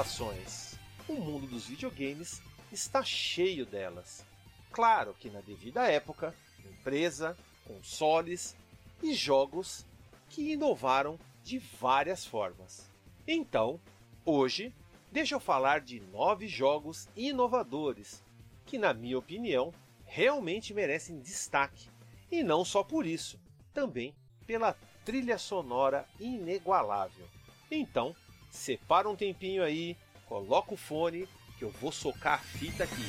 inovações. O mundo dos videogames está cheio delas. Claro que na devida época, empresa, consoles e jogos que inovaram de várias formas. Então, hoje, deixa eu falar de nove jogos inovadores que, na minha opinião, realmente merecem destaque. E não só por isso, também pela trilha sonora inigualável. Então, separa um tempinho aí, coloca o fone que eu vou socar a fita aqui.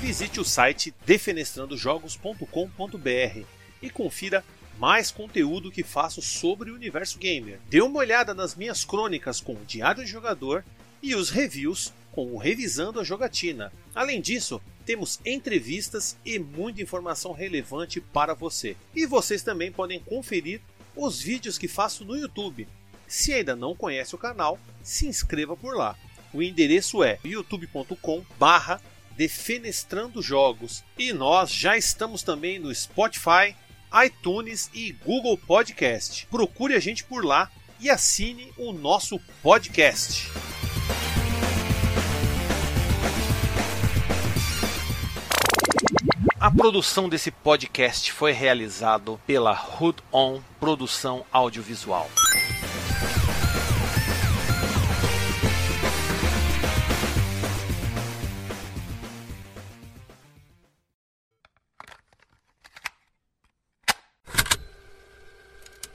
Visite o site defenestrandojogos.com.br e confira mais conteúdo que faço sobre o universo gamer. Dê uma olhada nas minhas crônicas com o Diário de Jogador e os reviews com o Revisando a Jogatina. Além disso, temos entrevistas e muita informação relevante para você. E vocês também podem conferir os vídeos que faço no YouTube. Se ainda não conhece o canal, se inscreva por lá. O endereço é youtube.com barra Defenestrando Jogos. E nós já estamos também no Spotify, iTunes e Google Podcast. Procure a gente por lá e assine o nosso podcast. A produção desse podcast foi realizado pela Hood On Produção Audiovisual.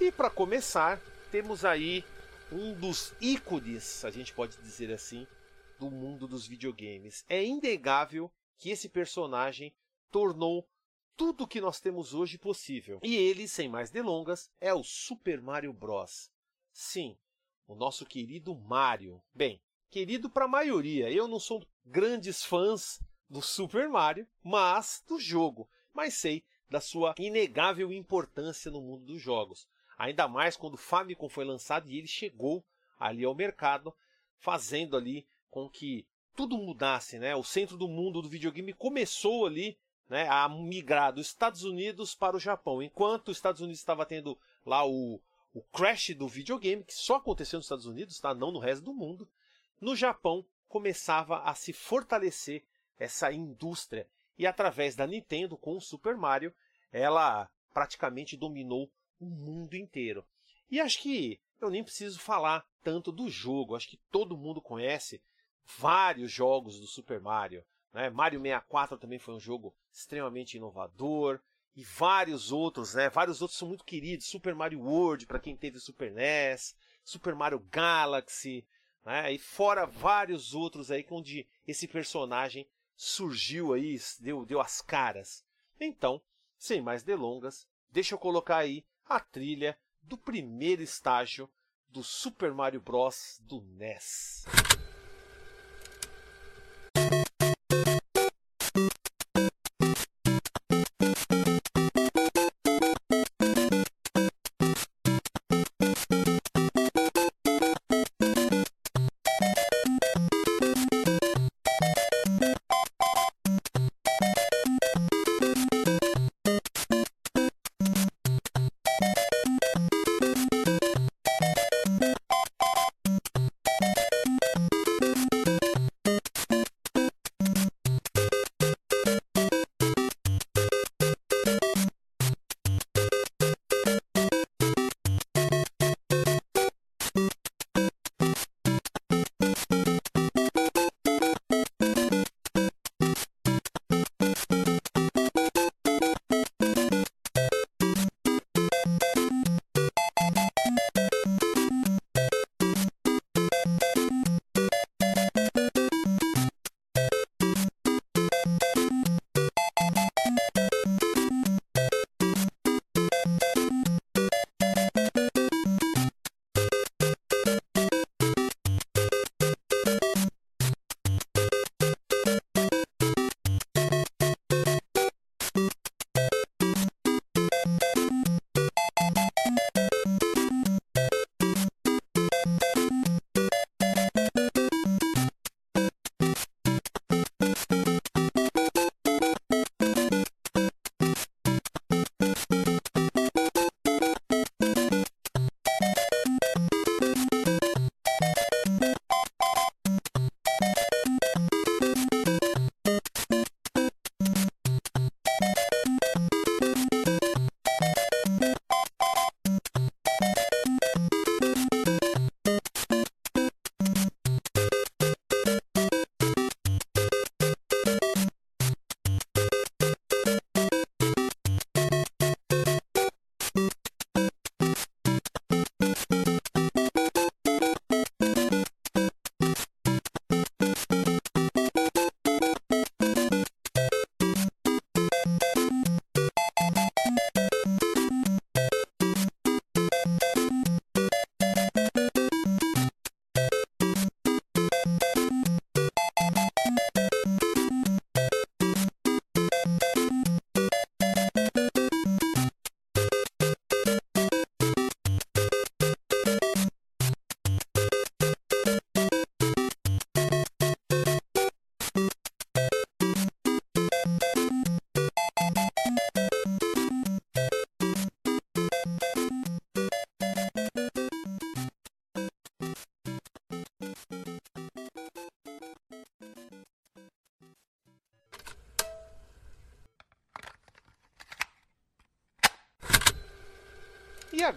E para começar, temos aí um dos ícones, a gente pode dizer assim, do mundo dos videogames. É inegável que esse personagem tornou tudo o que nós temos hoje possível. E ele, sem mais delongas, é o Super Mario Bros. Sim, o nosso querido Mario. Bem, querido para a maioria. Eu não sou grandes fãs do Super Mario, mas do jogo. Mas sei da sua inegável importância no mundo dos jogos. Ainda mais quando o Famicom foi lançado e ele chegou ali ao mercado, fazendo ali com que tudo mudasse, né? O centro do mundo do videogame começou ali, né, a migrar dos Estados Unidos para o Japão. Enquanto os Estados Unidos estava tendo lá o, o crash do videogame, que só aconteceu nos Estados Unidos, tá? Não no resto do mundo. No Japão começava a se fortalecer essa indústria e através da Nintendo com o Super Mario, ela praticamente dominou o mundo inteiro. E acho que eu nem preciso falar tanto do jogo, acho que todo mundo conhece vários jogos do Super Mario. Né? Mario 64 também foi um jogo extremamente inovador. E vários outros, né? Vários outros são muito queridos. Super Mario World, para quem teve Super NES. Super Mario Galaxy. Né? E fora vários outros aí, onde esse personagem surgiu aí, deu, deu as caras. Então, sem mais delongas, deixa eu colocar aí a trilha do primeiro estágio do Super Mario Bros. do NES.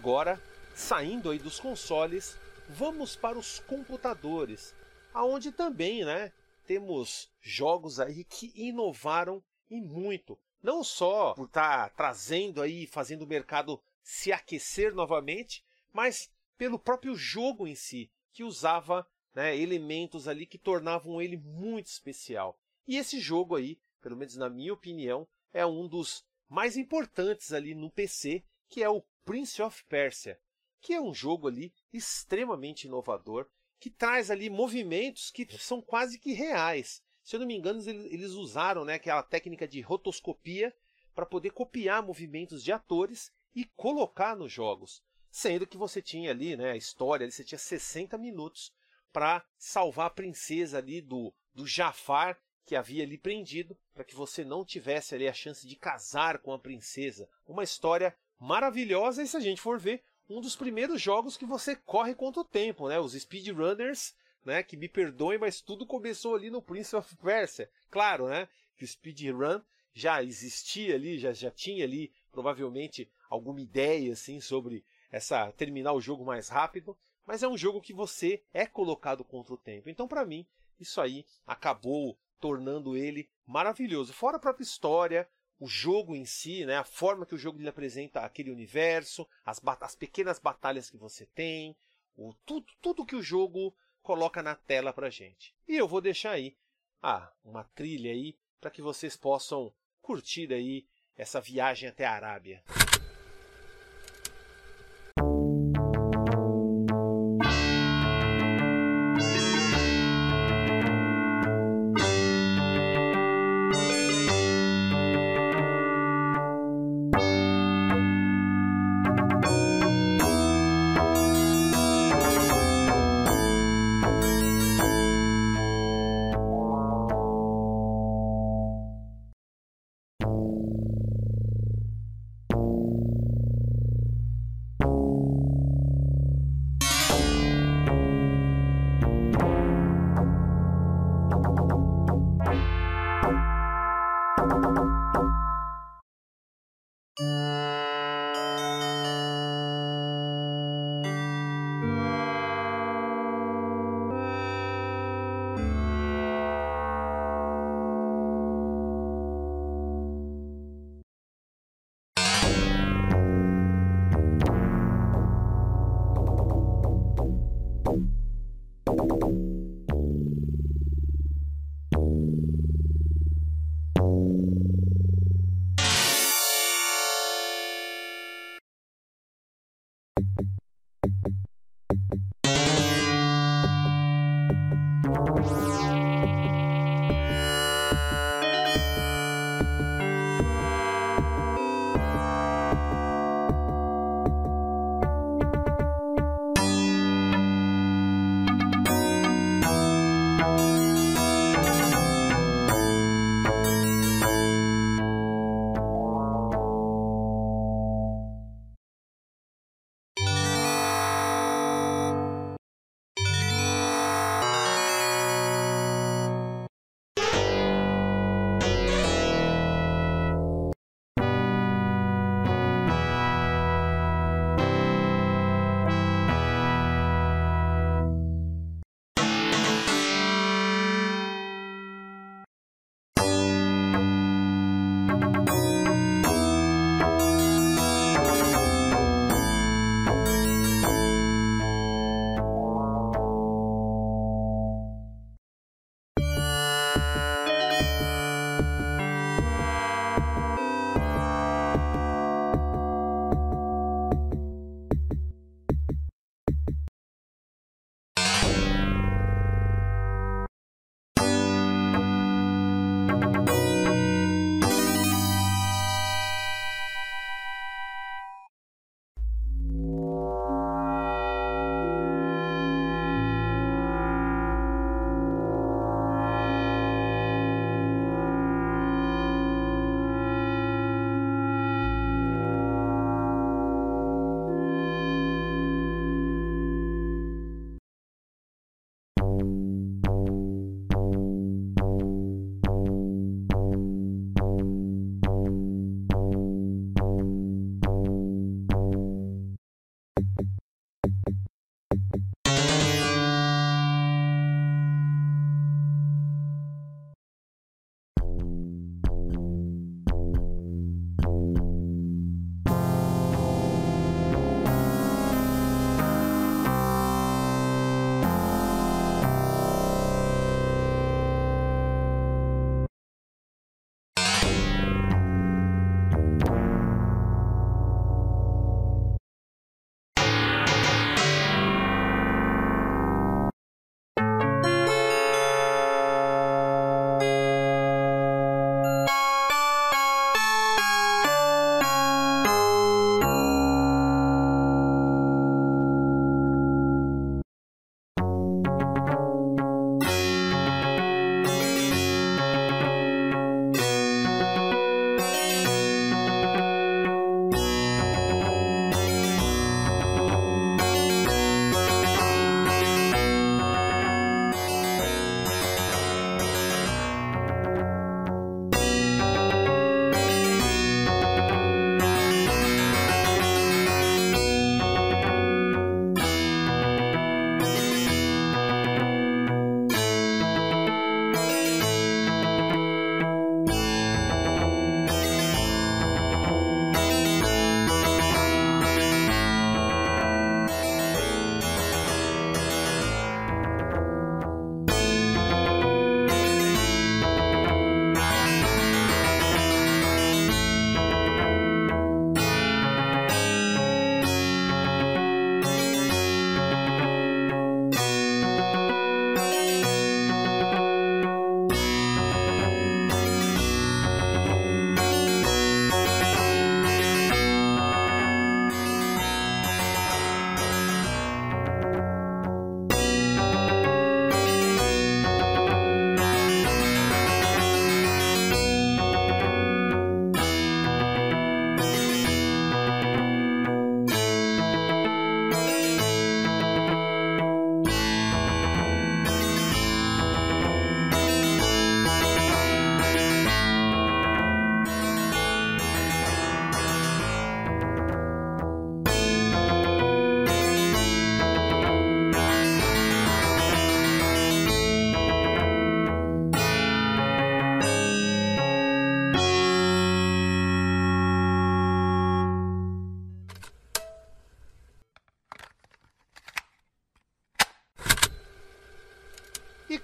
Agora, saindo aí dos consoles, vamos para os computadores, aonde também, né, temos jogos aí que inovaram e muito. Não só por estar tá trazendo aí, fazendo o mercado se aquecer novamente, mas pelo próprio jogo em si, que usava né, elementos ali que tornavam ele muito especial. E esse jogo aí, pelo menos na minha opinião, é um dos mais importantes ali no PC, que é o Prince of Persia, que é um jogo ali extremamente inovador, que traz ali movimentos que são quase que reais. Se eu não me engano, eles usaram né, aquela técnica de rotoscopia para poder copiar movimentos de atores e colocar nos jogos. Sendo que você tinha ali, né, a história, você tinha 60 minutos para salvar a princesa ali do, do Jafar, que havia ali prendido, para que você não tivesse ali a chance de casar com a princesa. Uma história maravilhosa, e se a gente for ver, um dos primeiros jogos que você corre contra o tempo, né? Os speedrunners, né? Que me perdoem, mas tudo começou ali no Prince of Persia. Claro, né? Que o speedrun já existia ali, já, já tinha ali provavelmente alguma ideia assim sobre essa terminar o jogo mais rápido, mas é um jogo que você é colocado contra o tempo. Então, para mim, isso aí acabou tornando ele maravilhoso. Fora a própria história, o jogo em si, né, a forma que o jogo lhe apresenta aquele universo, as, as pequenas batalhas que você tem, o, tudo, tudo que o jogo coloca na tela pra gente. E eu vou deixar aí ah, uma trilha aí para que vocês possam curtir aí essa viagem até a Arábia.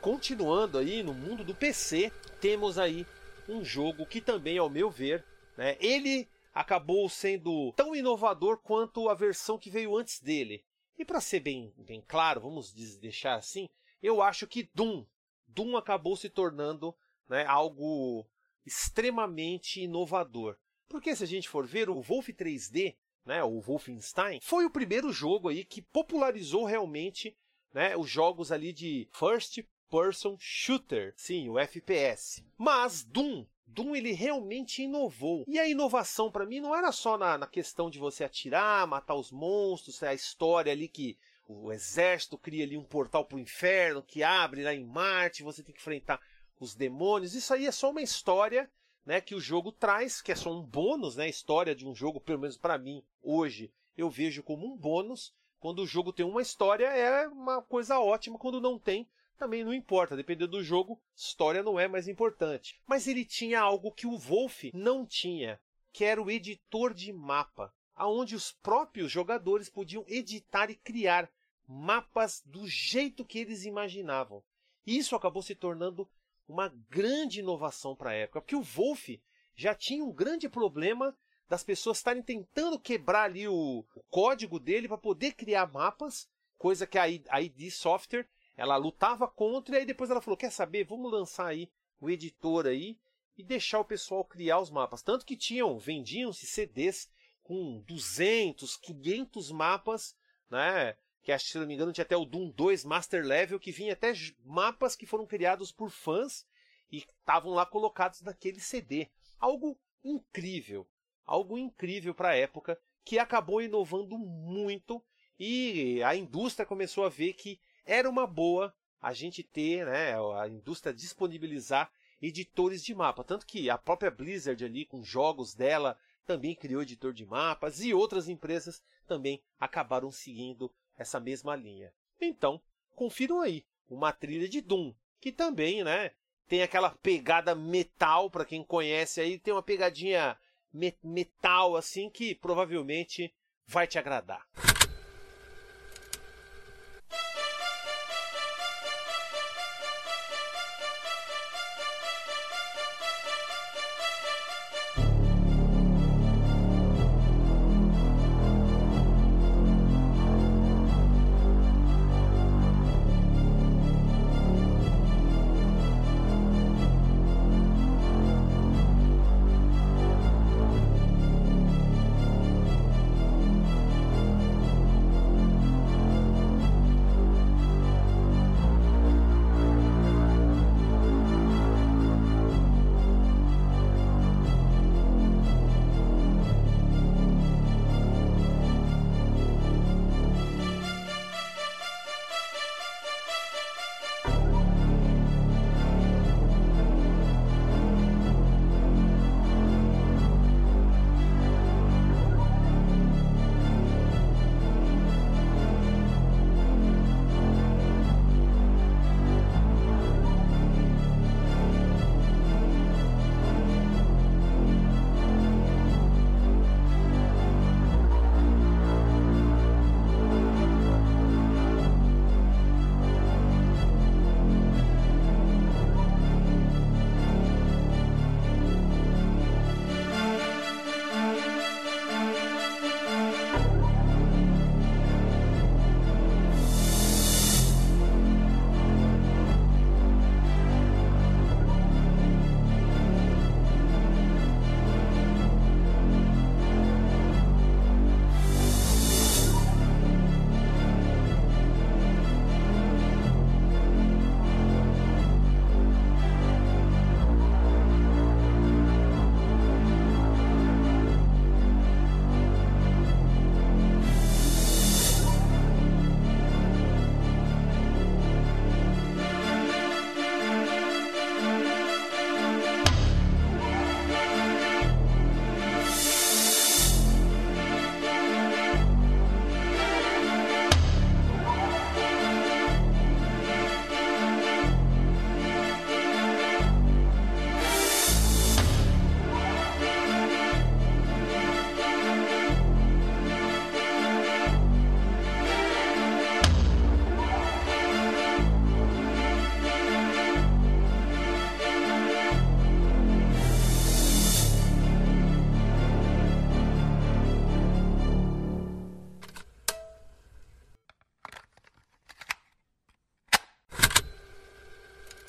Continuando aí no mundo do PC, temos aí um jogo que também, ao meu ver, né, ele acabou sendo tão inovador quanto a versão que veio antes dele. E para ser bem, bem claro, vamos deixar assim, eu acho que Doom, Doom acabou se tornando né, algo extremamente inovador. Porque se a gente for ver o Wolf 3D, né, o Wolfenstein, foi o primeiro jogo aí que popularizou realmente né, os jogos ali de first person shooter, sim, o FPS. Mas Doom Doom ele realmente inovou. E a inovação para mim não era só na, na, questão de você atirar, matar os monstros, é a história ali que o exército cria ali um portal pro inferno que abre lá em Marte, você tem que enfrentar os demônios. Isso aí é só uma história, né, que o jogo traz, que é só um bônus, né, a história de um jogo, pelo menos para mim, hoje, eu vejo como um bônus. Quando o jogo tem uma história, é uma coisa ótima, quando não tem, também não importa, dependendo do jogo, história não é mais importante. Mas ele tinha algo que o Wolf não tinha, que era o editor de mapa, aonde os próprios jogadores podiam editar e criar mapas do jeito que eles imaginavam. Isso acabou se tornando uma grande inovação para a época, porque o Wolf já tinha um grande problema das pessoas estarem tentando quebrar ali o, o código dele para poder criar mapas, coisa que a ID Software ela lutava contra e aí depois ela falou: quer saber? Vamos lançar aí o editor aí e deixar o pessoal criar os mapas. Tanto que tinham, vendiam-se CDs com 200, 500 mapas, né? Que acho, se não me engano tinha até o Doom 2 Master Level que vinha até mapas que foram criados por fãs e estavam lá colocados naquele CD. Algo incrível, algo incrível para a época que acabou inovando muito e a indústria começou a ver que era uma boa a gente ter, né, a indústria disponibilizar editores de mapa. Tanto que a própria Blizzard ali, com jogos dela, também criou editor de mapas e outras empresas também acabaram seguindo essa mesma linha. Então, confiram aí uma trilha de Doom, que também, né, tem aquela pegada metal, para quem conhece aí, tem uma pegadinha metal assim que provavelmente vai te agradar.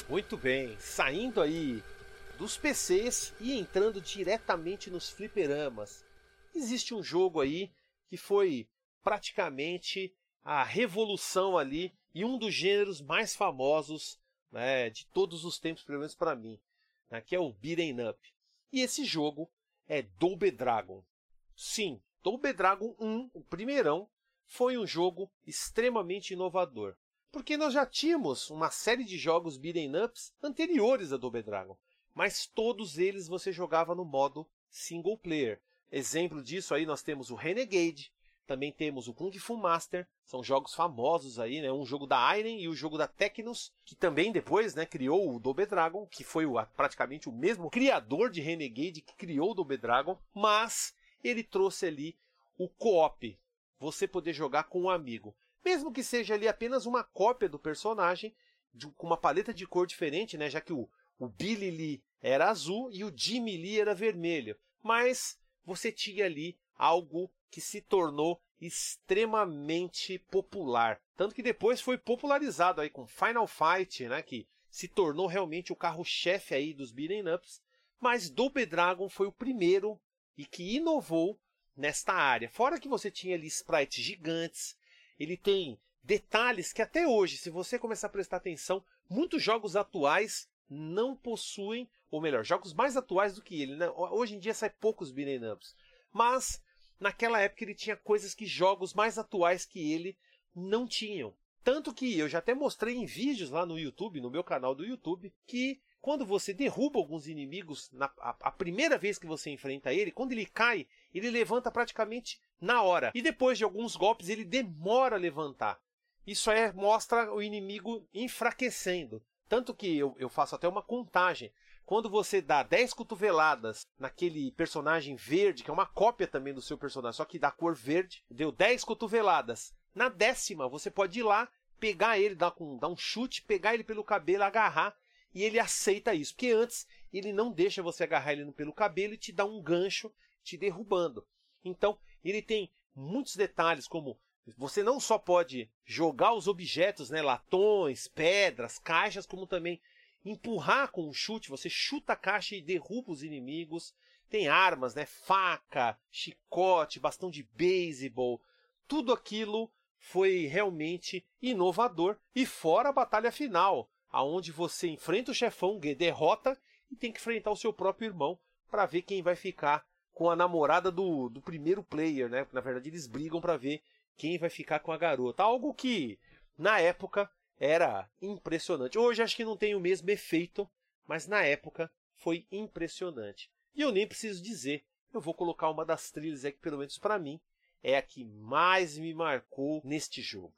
Muito bem, saindo aí dos PCs e entrando diretamente nos fliperamas. Existe um jogo aí que foi praticamente a revolução ali e um dos gêneros mais famosos né, de todos os tempos, pelo menos para mim, né, que é o Beat'em Up. E esse jogo é Double Dragon. Sim, Double Dragon 1, o primeirão, foi um jogo extremamente inovador. Porque nós já tínhamos uma série de jogos beat'em ups anteriores a Double Dragon, mas todos eles você jogava no modo single player. Exemplo disso aí nós temos o Renegade, também temos o Kung Fu Master, são jogos famosos aí, né? Um jogo da Iron e o jogo da Technos, que também depois, né, criou o Double Dragon, que foi o, praticamente o mesmo criador de Renegade que criou o Double Dragon, mas ele trouxe ali o co-op, você poder jogar com um amigo. Mesmo que seja ali apenas uma cópia do personagem, de, com uma paleta de cor diferente, né? Já que o, o Billy Lee era azul e o Jimmy Lee era vermelho. Mas você tinha ali algo que se tornou extremamente popular. Tanto que depois foi popularizado aí com Final Fight, né? Que se tornou realmente o carro-chefe aí dos beat'em ups. Mas Double Dragon foi o primeiro e que inovou nesta área. Fora que você tinha ali sprites gigantes, ele tem detalhes que até hoje, se você começar a prestar atenção, muitos jogos atuais não possuem, ou melhor, jogos mais atuais do que ele. Né? Hoje em dia sai poucos beat'em ups, mas naquela época ele tinha coisas que jogos mais atuais que ele não tinham. Tanto que eu já até mostrei em vídeos lá no YouTube, no meu canal do YouTube, que quando você derruba alguns inimigos, na, a, a, primeira vez que você enfrenta ele, quando ele cai, ele levanta praticamente na hora. E depois de alguns golpes, ele demora a levantar. Isso é, mostra o inimigo enfraquecendo. Tanto que eu, eu faço até uma contagem. Quando você dá 10 cotoveladas naquele personagem verde, que é uma cópia também do seu personagem, só que da cor verde, deu 10 cotoveladas. Na décima, você pode ir lá, pegar ele, dar, um, dar um chute, pegar ele pelo cabelo, agarrar e ele aceita isso, porque antes ele não deixa você agarrar ele pelo cabelo e te dá um gancho te derrubando. Então, ele tem muitos detalhes, como você não só pode jogar os objetos, né, latões, pedras, caixas, como também empurrar com um chute, você chuta a caixa e derruba os inimigos. Tem armas, né, faca, chicote, bastão de beisebol, tudo aquilo foi realmente inovador e fora a batalha final, aonde você enfrenta o chefão, derrota e tem que enfrentar o seu próprio irmão para ver quem vai ficar com a namorada do, do primeiro player, né? Na verdade, eles brigam para ver quem vai ficar com a garota. Algo que, na época, era impressionante. Hoje acho que não tem o mesmo efeito, mas na época foi impressionante. E eu nem preciso dizer, eu vou colocar uma das trilhas que, pelo menos para mim, é a que mais me marcou neste jogo.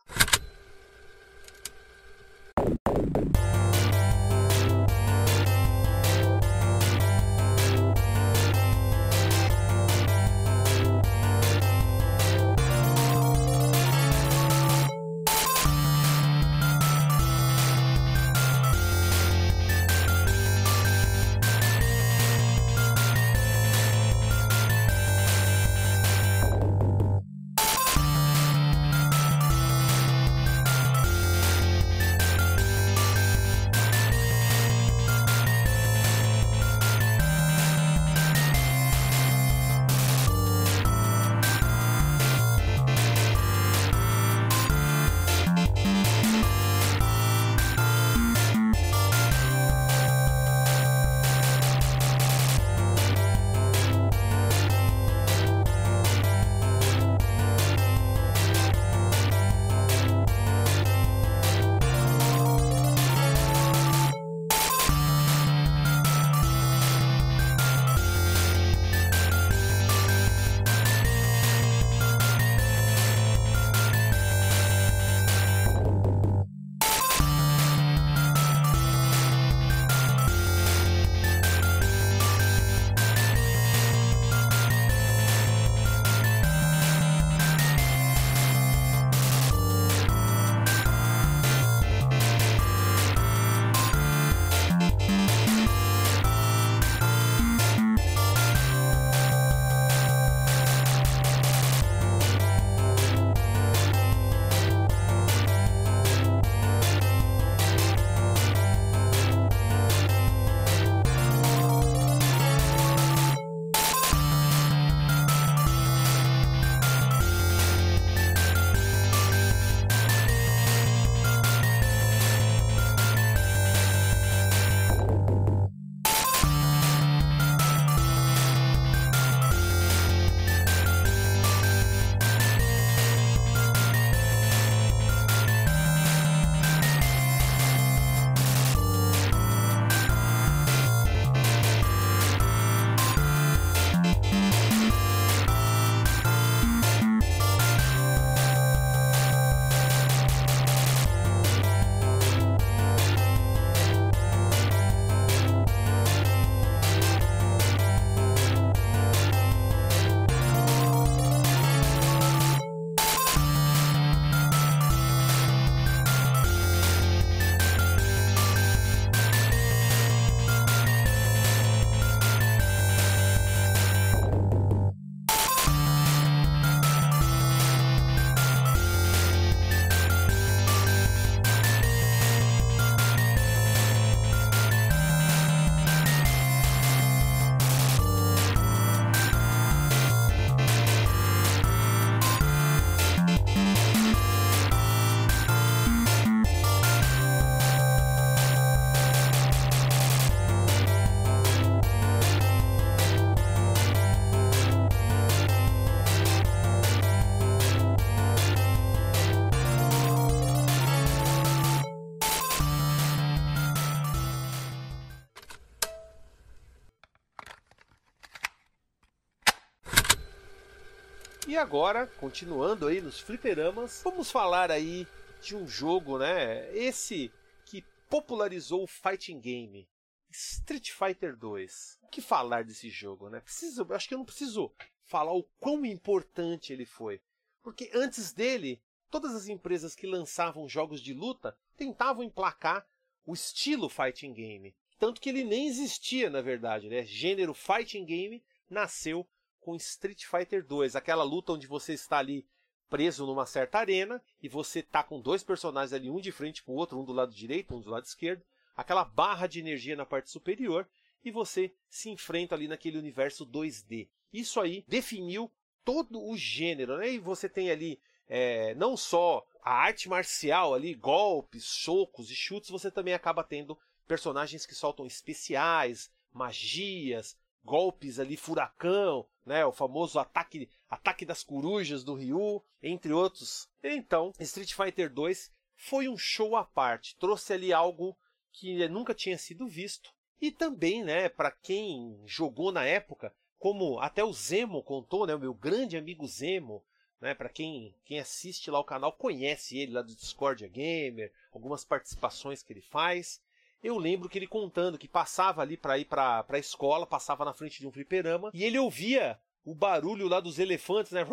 E agora, continuando aí nos fliperamas, vamos falar aí de um jogo, né? Esse que popularizou o fighting game, Street Fighter 2. O que falar desse jogo, né? Preciso, acho que eu não preciso falar o quão importante ele foi, porque antes dele, todas as empresas que lançavam jogos de luta tentavam emplacar o estilo fighting game, tanto que ele nem existia, na verdade, né? Gênero fighting game nasceu com Street Fighter 2, aquela luta onde você está ali preso numa certa arena e você tá com dois personagens ali, um de frente para o outro, um do lado direito, um do lado esquerdo, aquela barra de energia na parte superior e você se enfrenta ali naquele universo 2D. Isso aí definiu todo o gênero, né? E você tem ali é, não só a arte marcial ali, golpes, socos e chutes, você também acaba tendo personagens que soltam especiais, magias, golpes ali, furacão, né, o famoso ataque, ataque das corujas do Ryu, entre outros. Então, Street Fighter 2 foi um show à parte, trouxe ali algo que nunca tinha sido visto. E também, né, para quem jogou na época, como até o Zemo contou, né, o meu grande amigo Zemo, né, para quem, quem assiste lá o canal conhece ele lá do Discord Gamer, algumas participações que ele faz eu lembro que ele contando que passava ali para ir para a escola, passava na frente de um fliperama e ele ouvia o barulho lá dos elefantes, né?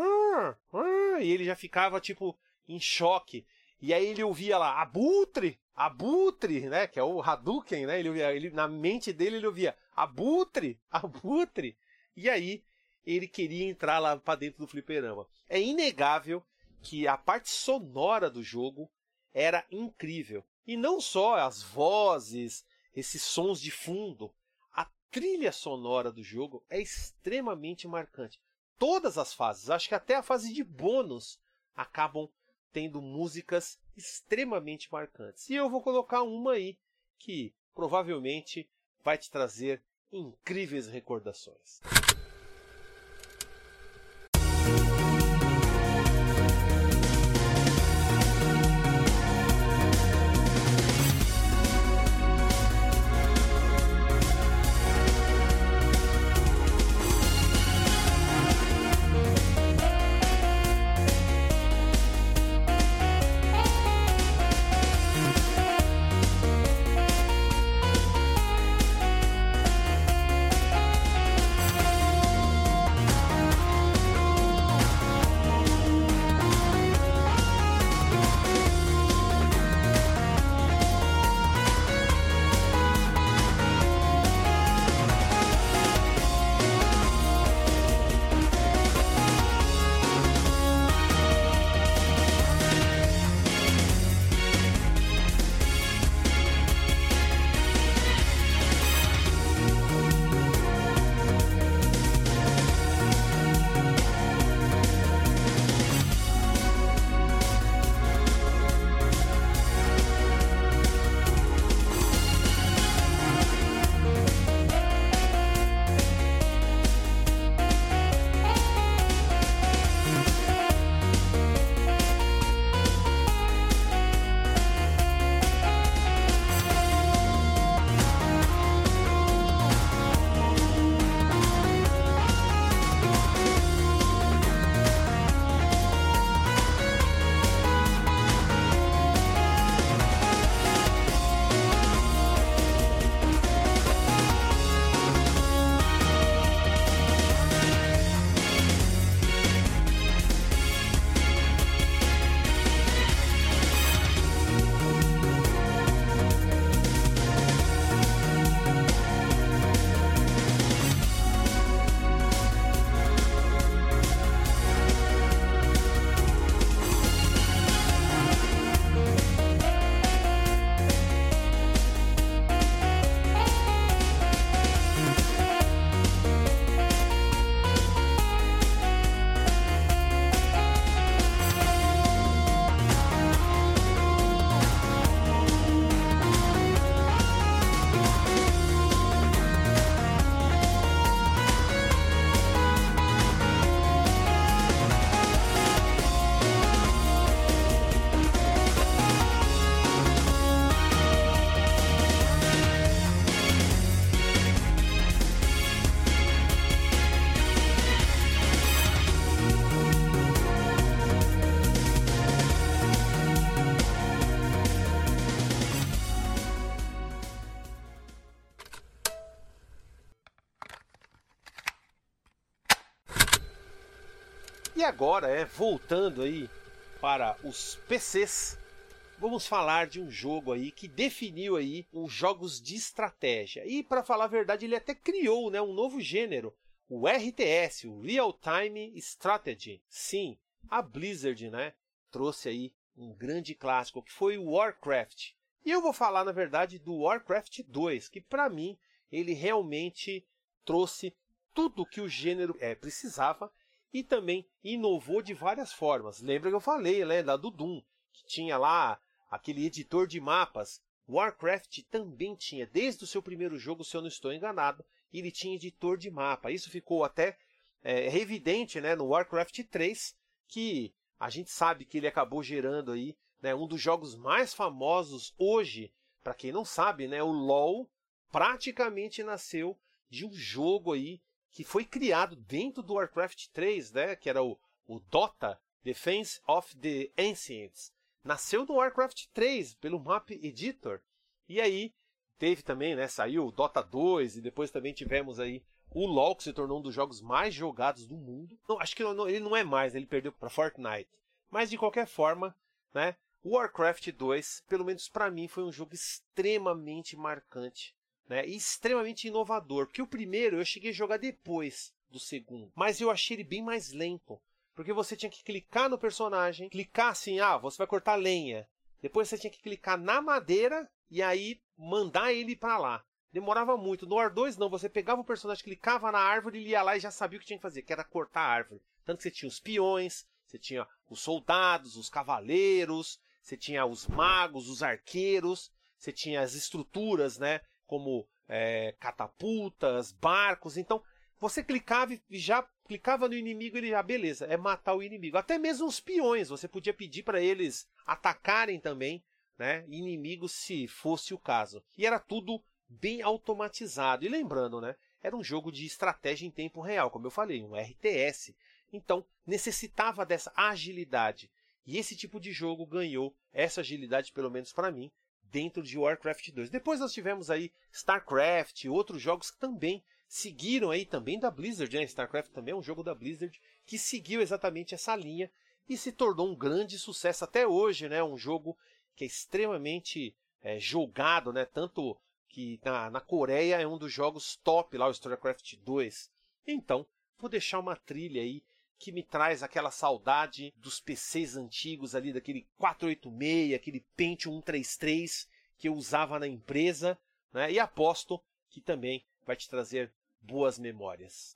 E ele já ficava tipo em choque. E aí ele ouvia lá abutre, abutre, né? Que é o Hadouken, né? Ele, ouvia, ele na mente dele ele ouvia abutre, abutre. E aí ele queria entrar lá para dentro do fliperama. É inegável que a parte sonora do jogo era incrível. E não só as vozes, esses sons de fundo, a trilha sonora do jogo é extremamente marcante. Todas as fases, acho que até a fase de bônus, acabam tendo músicas extremamente marcantes. E eu vou colocar uma aí que provavelmente vai te trazer incríveis recordações. E agora, é, voltando aí para os PCs, vamos falar de um jogo aí que definiu aí os jogos de estratégia. E para falar a verdade, ele até criou, né, um novo gênero, o RTS, o Real Time Strategy. Sim, a Blizzard, né, trouxe aí um grande clássico que foi o Warcraft. E eu vou falar, na verdade, do Warcraft 2, que para mim ele realmente trouxe tudo que o gênero é, precisava e também inovou de várias formas. Lembra que eu falei, né, da do Doom, que tinha lá aquele editor de mapas. Warcraft também tinha, desde o seu primeiro jogo, se eu não estou enganado, ele tinha editor de mapa. Isso ficou até é, evidente né, no Warcraft 3, que a gente sabe que ele acabou gerando aí né, um dos jogos mais famosos hoje. Para quem não sabe, né, o LoL praticamente nasceu de um jogo aí que foi criado dentro do Warcraft 3, né, que era o, o Dota, Defense of the Ancients. Nasceu no Warcraft 3 pelo Map Editor. E aí teve também, né, saiu o Dota 2 e depois também tivemos aí o LoL que se tornou um dos jogos mais jogados do mundo. Não, acho que não, ele não é mais, ele perdeu para Fortnite. Mas de qualquer forma, né, Warcraft 2, pelo menos para mim, foi um jogo extremamente marcante né? Extremamente inovador, porque o primeiro eu cheguei a jogar depois do segundo, mas eu achei ele bem mais lento, porque você tinha que clicar no personagem, clicar assim, ah, você vai cortar lenha. Depois você tinha que clicar na madeira e aí mandar ele para lá. Demorava muito. No War 2 não, você pegava o personagem, clicava na árvore, ele ia lá e já sabia o que tinha que fazer, que era cortar a árvore. Tanto que você tinha os peões, você tinha os soldados, os cavaleiros, você tinha os magos, os arqueiros, você tinha as estruturas, né? Como é, catapultas, barcos. Então, você clicava e já clicava no inimigo, ele já, beleza, é matar o inimigo. Até mesmo os peões, você podia pedir para eles atacarem também, né, inimigos se fosse o caso. E era tudo bem automatizado. E lembrando, né, era um jogo de estratégia em tempo real, como eu falei, um RTS. Então, necessitava dessa agilidade. E esse tipo de jogo ganhou essa agilidade, pelo menos para mim, dentro de Warcraft 2. Depois nós tivemos aí StarCraft e outros jogos que também seguiram aí também da Blizzard, né? StarCraft também é um jogo da Blizzard que seguiu exatamente essa linha e se tornou um grande sucesso até hoje, né? Um jogo que é extremamente é, jogado, né? Tanto que na, na Coreia é um dos jogos top lá, o StarCraft 2. Então, vou deixar uma trilha aí que me traz aquela saudade dos PCs antigos ali, daquele 486, aquele Pentium 133 que eu usava na empresa, né? E aposto que também vai te trazer boas memórias.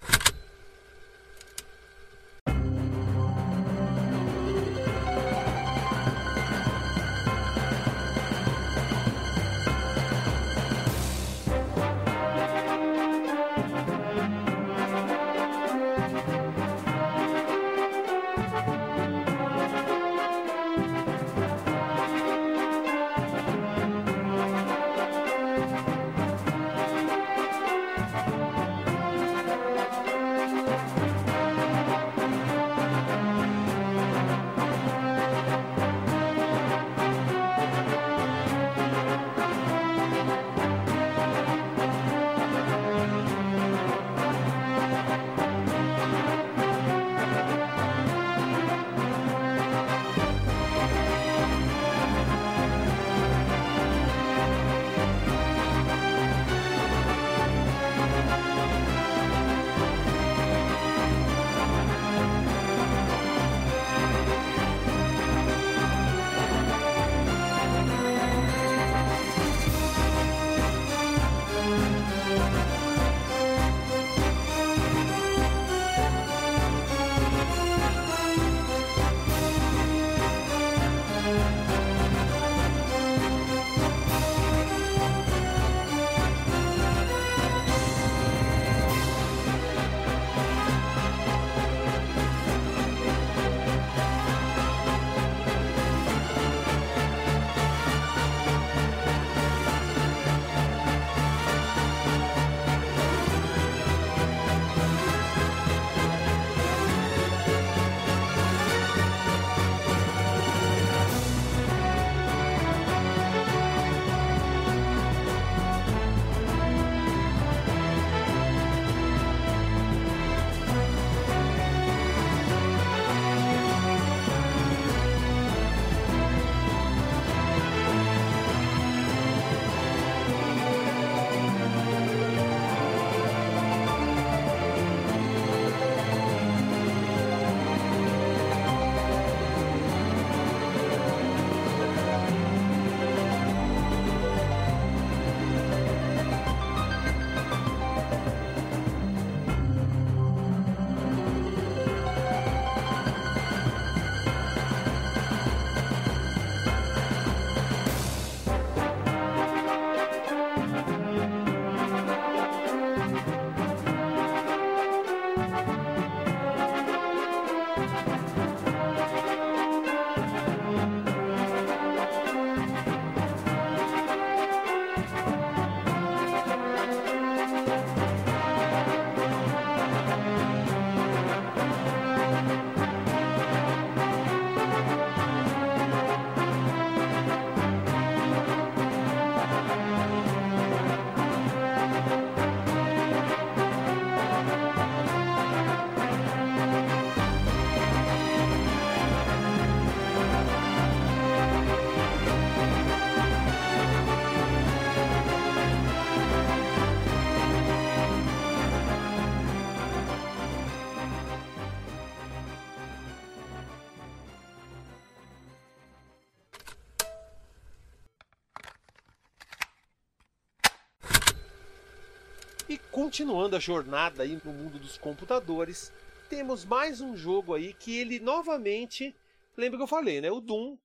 Continuando a jornada aí no mundo dos computadores, temos mais um jogo aí que ele novamente, lembra que eu falei, né? O Doom,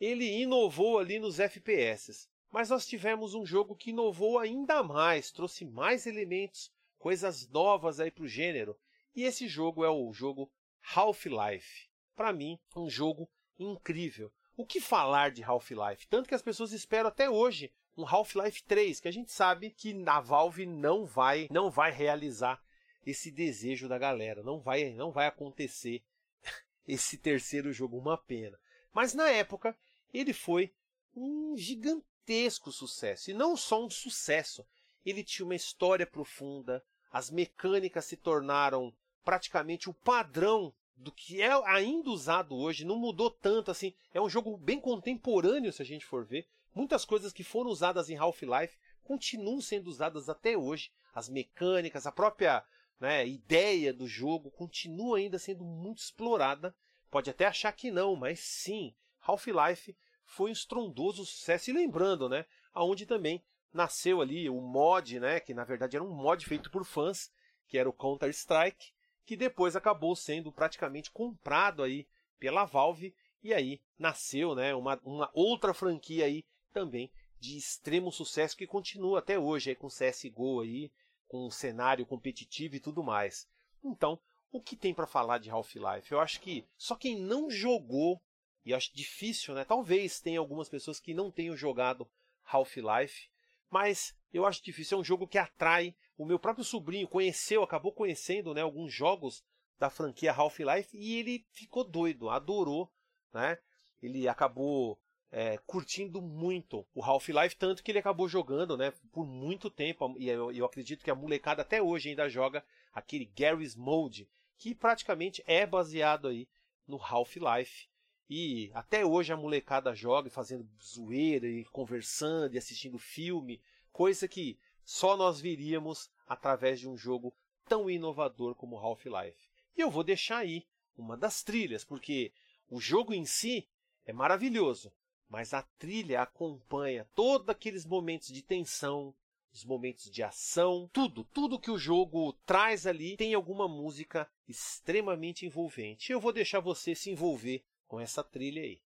ele inovou ali nos FPS. Mas nós tivemos um jogo que inovou ainda mais, trouxe mais elementos, coisas novas aí para o gênero. E esse jogo é o jogo Half-Life. Para mim, um jogo incrível. O que falar de Half-Life? Tanto que as pessoas esperam até hoje um Half-Life 3, que a gente sabe que a Valve não vai, não vai realizar esse desejo da galera, não vai, não vai acontecer esse terceiro jogo, uma pena. Mas na época ele foi um gigantesco sucesso, e não só um sucesso, ele tinha uma história profunda, as mecânicas se tornaram praticamente o padrão do que é ainda usado hoje, não mudou tanto assim. É um jogo bem contemporâneo, se a gente for ver. Muitas coisas que foram usadas em Half-Life continuam sendo usadas até hoje. As mecânicas, a própria né, ideia do jogo continua ainda sendo muito explorada. Pode até achar que não, mas sim, Half-Life foi um estrondoso sucesso. E lembrando, né, aonde também nasceu ali o mod, né, que na verdade era um mod feito por fãs, que era o Counter-Strike, que depois acabou sendo praticamente comprado aí pela Valve e aí nasceu, né, uma, uma outra franquia aí também de extremo sucesso que continua até hoje aí com CS:GO aí, com um cenário competitivo e tudo mais. Então, o que tem para falar de Half-Life? Eu acho que só quem não jogou, e acho difícil, né? Talvez tenha algumas pessoas que não tenham jogado Half-Life, mas eu acho difícil. É um jogo que atrai. O meu próprio sobrinho conheceu, acabou conhecendo né, alguns jogos da franquia Half-Life e ele ficou doido, adorou, né? Ele acabou é, curtindo muito o Half-Life, tanto que ele acabou jogando né, por muito tempo, e eu, eu, acredito que a molecada até hoje ainda joga aquele Garry's Mode, que praticamente é baseado aí no Half-Life. E até hoje a molecada joga fazendo zoeira e conversando e assistindo filme, coisa que só nós viríamos através de um jogo tão inovador como Half-Life. E eu vou deixar aí uma das trilhas, porque o jogo em si é maravilhoso, mas a trilha acompanha todos aqueles momentos de tensão, os momentos de ação, tudo, tudo que o jogo traz ali tem alguma música extremamente envolvente. Eu vou deixar você se envolver com essa trilha aí.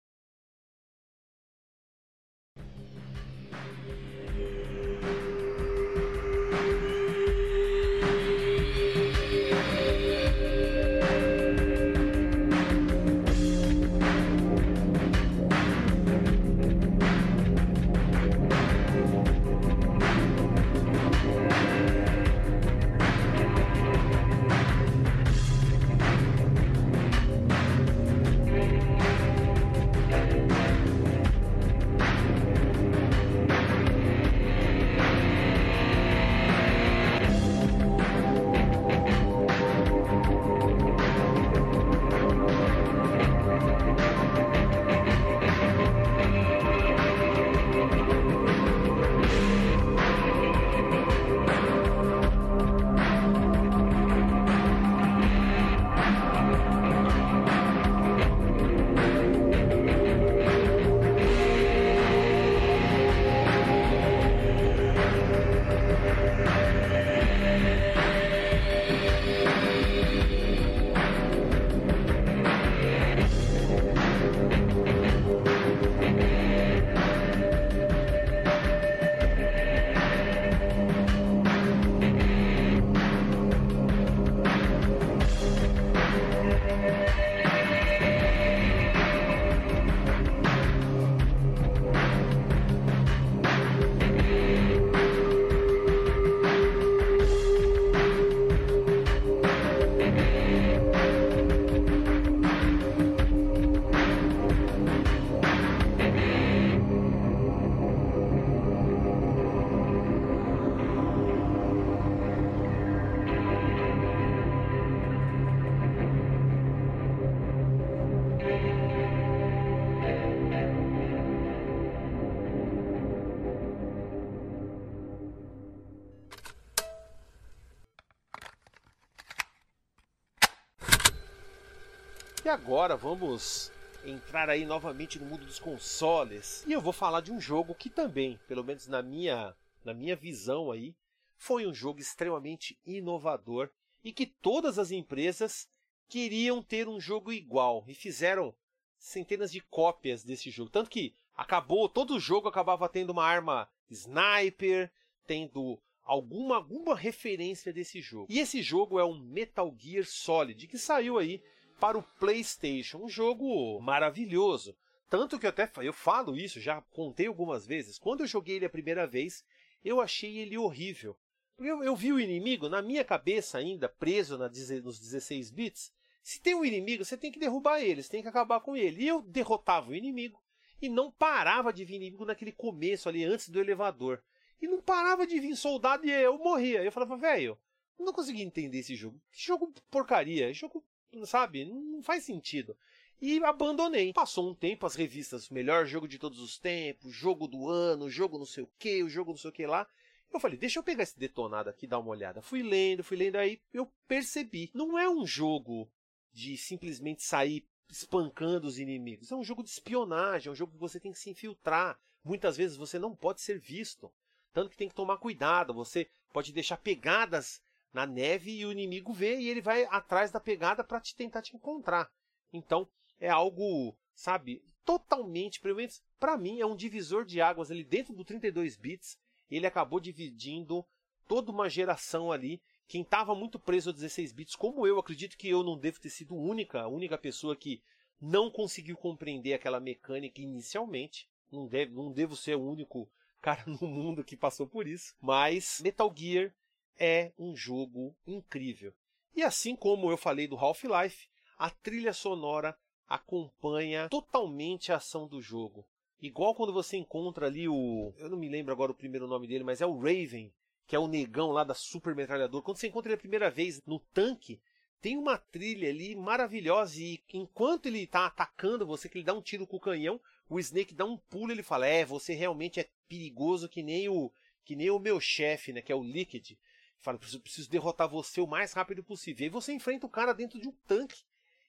E agora vamos entrar aí novamente no mundo dos consoles. E eu vou falar de um jogo que também, pelo menos na minha, na minha visão aí, foi um jogo extremamente inovador e que todas as empresas queriam ter um jogo igual e fizeram centenas de cópias desse jogo. Tanto que acabou, todo jogo acabava tendo uma arma sniper, tendo alguma, alguma referência desse jogo. E esse jogo é um Metal Gear Solid, que saiu aí para o PlayStation. Um jogo maravilhoso. Tanto que eu até eu falo isso, já contei algumas vezes. Quando eu joguei ele a primeira vez, eu achei ele horrível. Eu, eu vi o inimigo, na minha cabeça ainda, preso na, nos 16 bits. Se tem um inimigo, você tem que derrubar ele, você tem que acabar com ele. E eu derrotava o inimigo e não parava de vir inimigo naquele começo ali, antes do elevador. E não parava de vir soldado e eu morria. Eu falava, velho, não consegui entender esse jogo. Que jogo porcaria, jogo, sabe, não faz sentido. E abandonei. Passou um tempo, as revistas, melhor jogo de todos os tempos, jogo do ano, jogo não sei o que, o jogo não sei o que lá. Eu falei, deixa eu pegar esse detonado aqui dar uma olhada. Fui lendo, fui lendo, aí eu percebi. Não é um jogo de simplesmente sair espancando os inimigos. É um jogo de espionagem, é um jogo que você tem que se infiltrar. Muitas vezes você não pode ser visto. Tanto que tem que tomar cuidado. Você pode deixar pegadas na neve e o inimigo vê e ele vai atrás da pegada para te tentar te encontrar. Então, é algo, sabe, totalmente, pelo menos para mim, é um divisor de águas ali dentro do 32 bits. Ele acabou dividindo toda uma geração ali quem estava muito preso a 16 bits, como eu, acredito que eu não devo ter sido única, a única pessoa que não conseguiu compreender aquela mecânica inicialmente. Não, deve, não devo ser o único cara no mundo que passou por isso. Mas Metal Gear é um jogo incrível. E assim como eu falei do Half-Life, a trilha sonora acompanha totalmente a ação do jogo. Igual quando você encontra ali o. Eu não me lembro agora o primeiro nome dele, mas é o Raven que é o negão lá da super metralhadora, quando você encontra ele a primeira vez no tanque, tem uma trilha ali maravilhosa e enquanto ele está atacando você, que ele dá um tiro com o canhão, o Snake dá um pulo e ele fala: "É, você realmente é perigoso que nem o que nem o meu chefe, né, que é o Liquid". Fala: "Preciso, preciso derrotar você o mais rápido possível". E aí você enfrenta o cara dentro de um tanque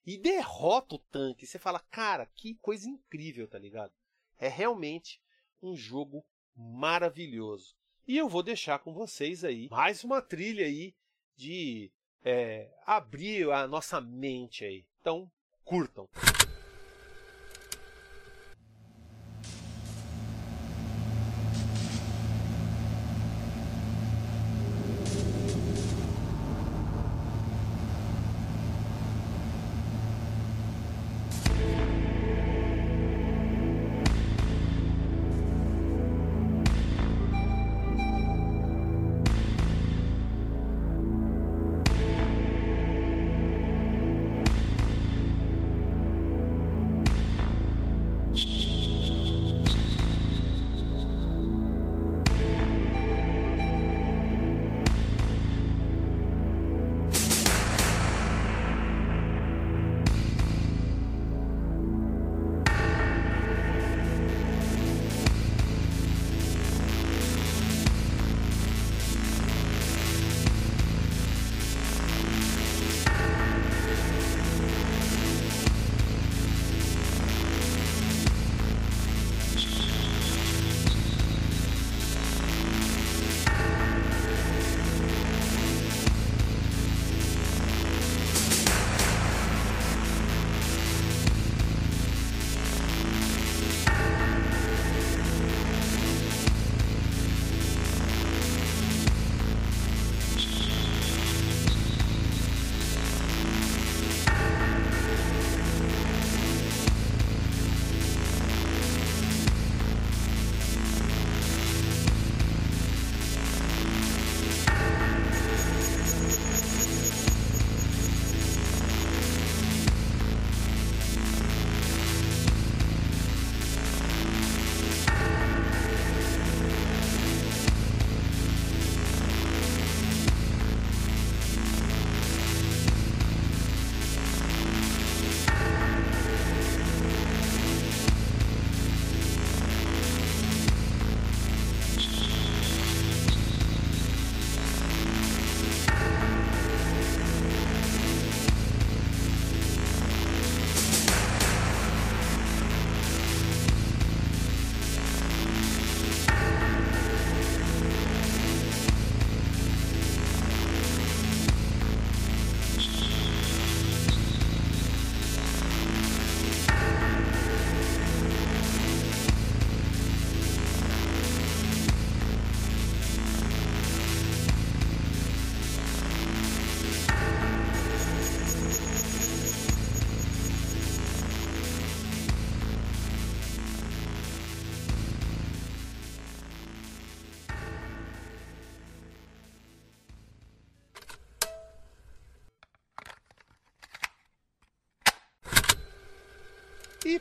e derrota o tanque. Você fala: "Cara, que coisa incrível, tá ligado?". É realmente um jogo maravilhoso. E eu vou deixar com vocês aí mais uma trilha aí de é, abrir a nossa mente aí. Então, curtam.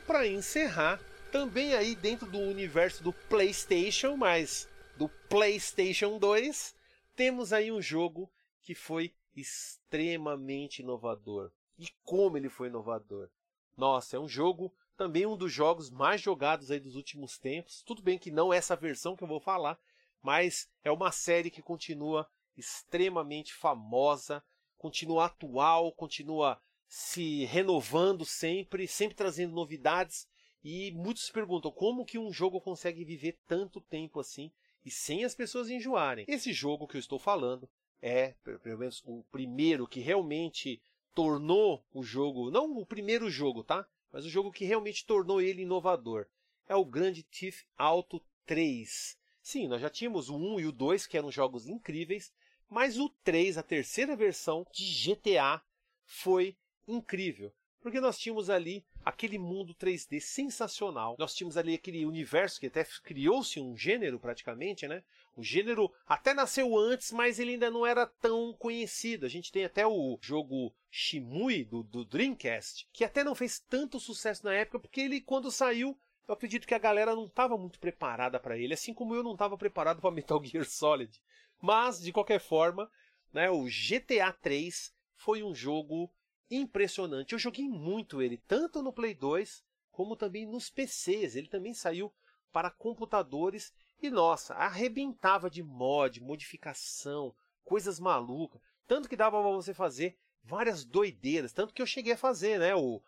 Para encerrar, também aí dentro do universo do PlayStation, mas do PlayStation 2, temos aí um jogo que foi extremamente inovador. E como ele foi inovador? Nossa, é um jogo também um dos jogos mais jogados aí dos últimos tempos. Tudo bem que não é essa versão que eu vou falar, mas é uma série que continua extremamente famosa, continua atual, continua se renovando sempre, sempre trazendo novidades. E muitos perguntam como que um jogo consegue viver tanto tempo assim e sem as pessoas enjoarem. Esse jogo que eu estou falando é, pelo menos, o primeiro que realmente tornou o jogo, não o primeiro jogo, tá? Mas o jogo que realmente tornou ele inovador. É o Grand Theft Auto 3. Sim, nós já tínhamos o 1 e o 2, que eram jogos incríveis, mas o 3, a terceira versão de GTA, foi incrível. Porque nós tínhamos ali aquele mundo 3D sensacional. Nós tínhamos ali aquele universo que até criou-se um gênero praticamente, né? O gênero até nasceu antes, mas ele ainda não era tão conhecido. A gente tem até o jogo Shimui do, do Dreamcast, que até não fez tanto sucesso na época, porque ele quando saiu eu acredito que a galera não estava muito preparada para ele, assim como eu não estava preparado para Metal Gear Solid. Mas, de qualquer forma, né, o GTA 3 foi um jogo impressionante. Eu joguei muito ele, tanto no Play 2 como também nos PCs. Ele também saiu para computadores e nossa, arrebentava de mod, modificação, coisas malucas. Tanto que dava para você fazer várias doideiras, tanto que eu cheguei a fazer, né, o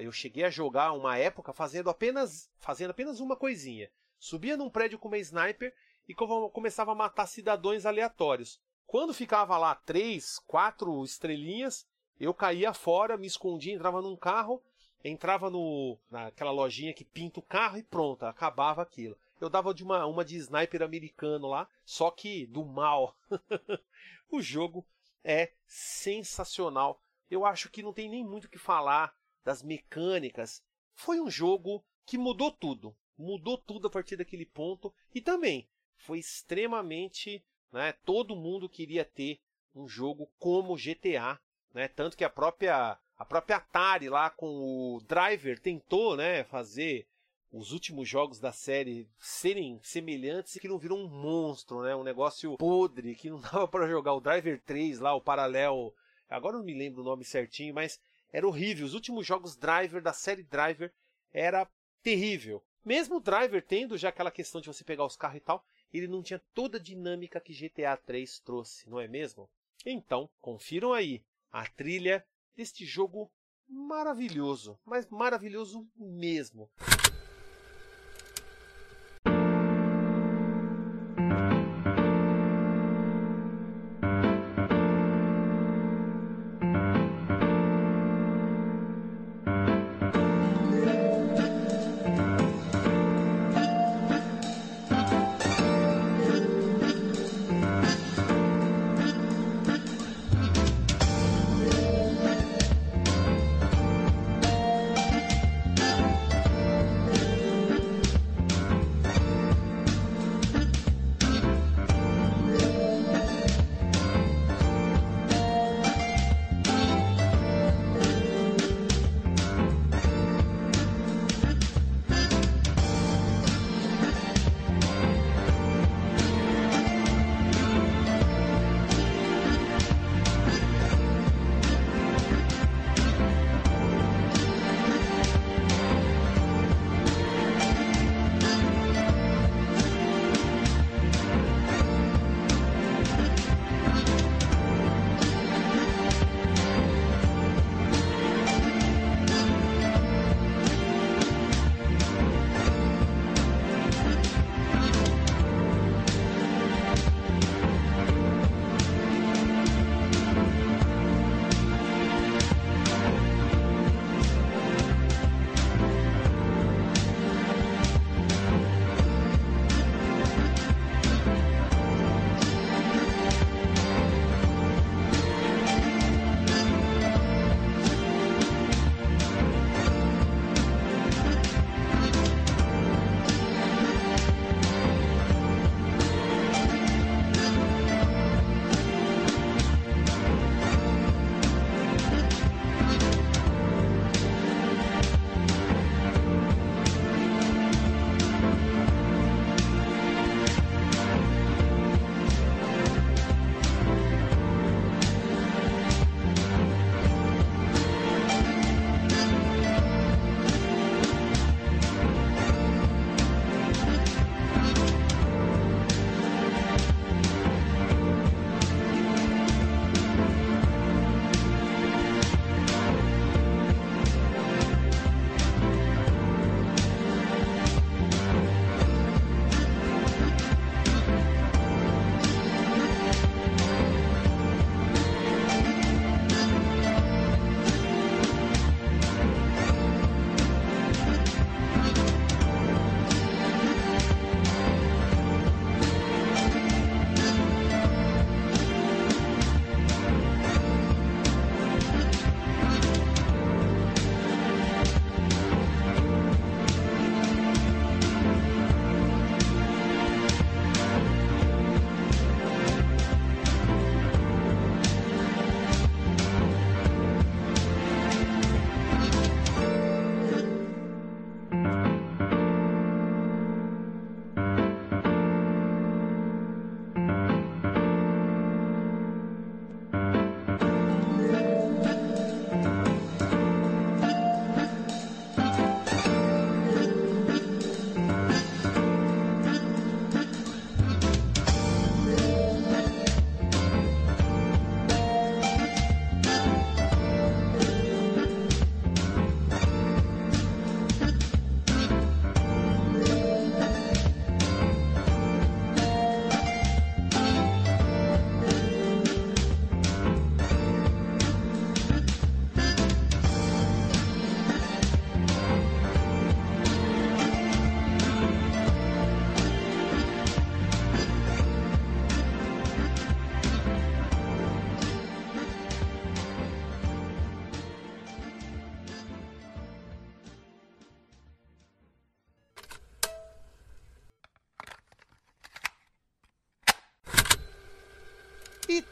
eu cheguei a jogar uma época fazendo apenas, fazendo apenas uma coisinha. Subia num prédio com uma sniper e começava a matar cidadãos aleatórios. Quando ficava lá três, quatro estrelinhas, eu caía fora, me escondia, entrava num carro, entrava no naquela lojinha que pinta o carro e pronto, acabava aquilo. Eu dava de uma, uma de sniper americano lá, só que do mal. o jogo é sensacional. Eu acho que não tem nem muito o que falar das mecânicas. Foi um jogo que mudou tudo. Mudou tudo a partir daquele ponto. E também foi extremamente. Né, todo mundo queria ter um jogo como GTA. Né, tanto que a própria, a própria Atari lá com o Driver tentou né, fazer os últimos jogos da série serem semelhantes e que não viram um monstro, né? Um negócio podre, que não dava para jogar o Driver 3 lá, o Paralelo. Agora não me lembro o nome certinho, mas era horrível. Os últimos jogos Driver da série Driver era terrível. Mesmo o Driver tendo já aquela questão de você pegar os carros e tal, ele não tinha toda a dinâmica que GTA 3 trouxe, não é mesmo? Então, confiram aí a trilha deste jogo maravilhoso, mas maravilhoso mesmo.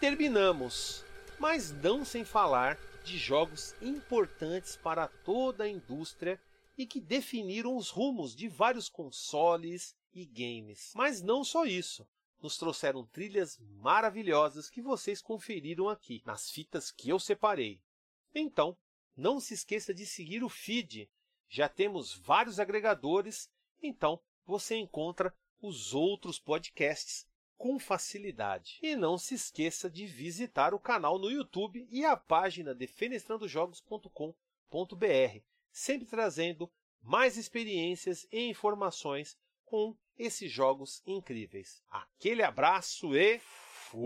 Terminamos, mas não sem falar de jogos importantes para toda a indústria e que definiram os rumos de vários consoles e games. Mas não só isso. Nos trouxeram trilhas maravilhosas que vocês conferiram aqui, nas fitas que eu separei. Então, não se esqueça de seguir o feed. Já temos vários agregadores, então você encontra os outros podcasts com facilidade. E não se esqueça de visitar o canal no YouTube e a página defenestrandojogos.com.br, sempre trazendo mais experiências e informações com esses jogos incríveis. Aquele abraço e fui!